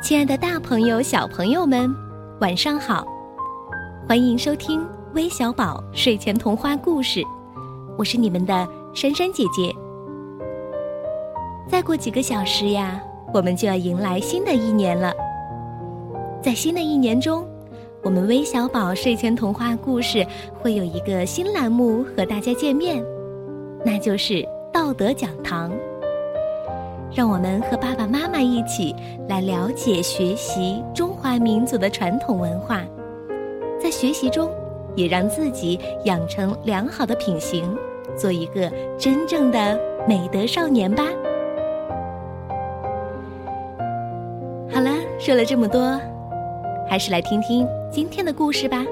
亲爱的，大朋友、小朋友们，晚上好！欢迎收听微小宝睡前童话故事，我是你们的珊珊姐姐。再过几个小时呀，我们就要迎来新的一年了。在新的一年中，我们微小宝睡前童话故事会有一个新栏目和大家见面，那就是道德讲堂。让我们和爸爸妈妈一起来了解、学习中华民族的传统文化，在学习中也让自己养成良好的品行，做一个真正的美德少年吧。好了，说了这么多，还是来听听今天的故事吧。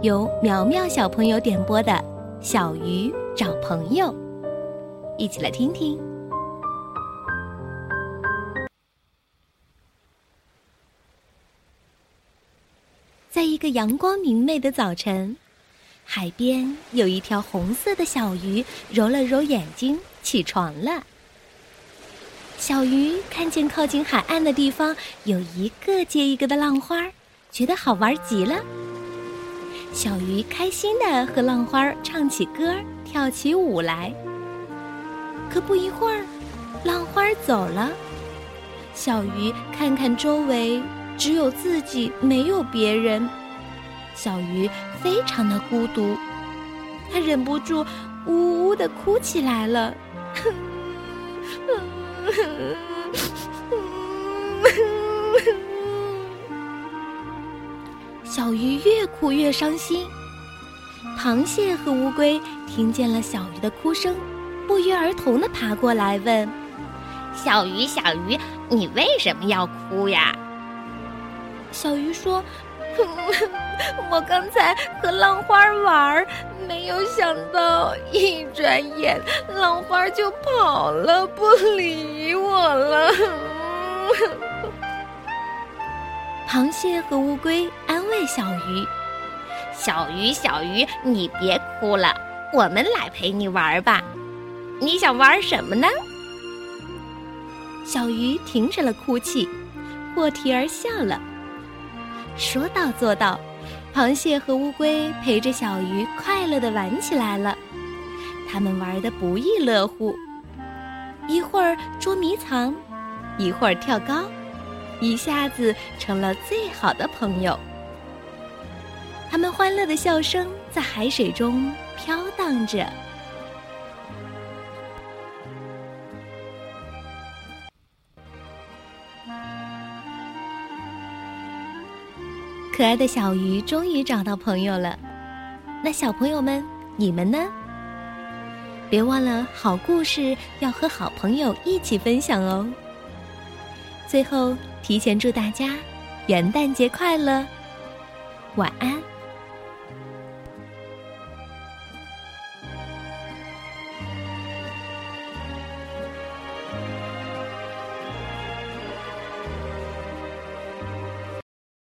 由苗苗小朋友点播的《小鱼找朋友》，一起来听听。在一个阳光明媚的早晨，海边有一条红色的小鱼揉了揉眼睛，起床了。小鱼看见靠近海岸的地方有一个接一个的浪花，觉得好玩极了。小鱼开心的和浪花唱起歌，跳起舞来。可不一会儿，浪花走了，小鱼看看周围。只有自己，没有别人。小鱼非常的孤独，它忍不住呜呜的哭起来了。小鱼越哭越伤心。螃蟹和乌龟听见了小鱼的哭声，不约而同的爬过来问：“小鱼，小鱼，你为什么要哭呀？”小鱼说：“ 我刚才和浪花玩，没有想到一转眼浪花就跑了，不理我了。”螃蟹和乌龟安慰小鱼：“小鱼，小鱼，你别哭了，我们来陪你玩吧。你想玩什么呢？”小鱼停止了哭泣，破涕而笑了。说到做到，螃蟹和乌龟陪着小鱼快乐的玩起来了。他们玩的不亦乐乎，一会儿捉迷藏，一会儿跳高，一下子成了最好的朋友。他们欢乐的笑声在海水中飘荡着。可爱的小鱼终于找到朋友了，那小朋友们，你们呢？别忘了，好故事要和好朋友一起分享哦。最后，提前祝大家元旦节快乐，晚安。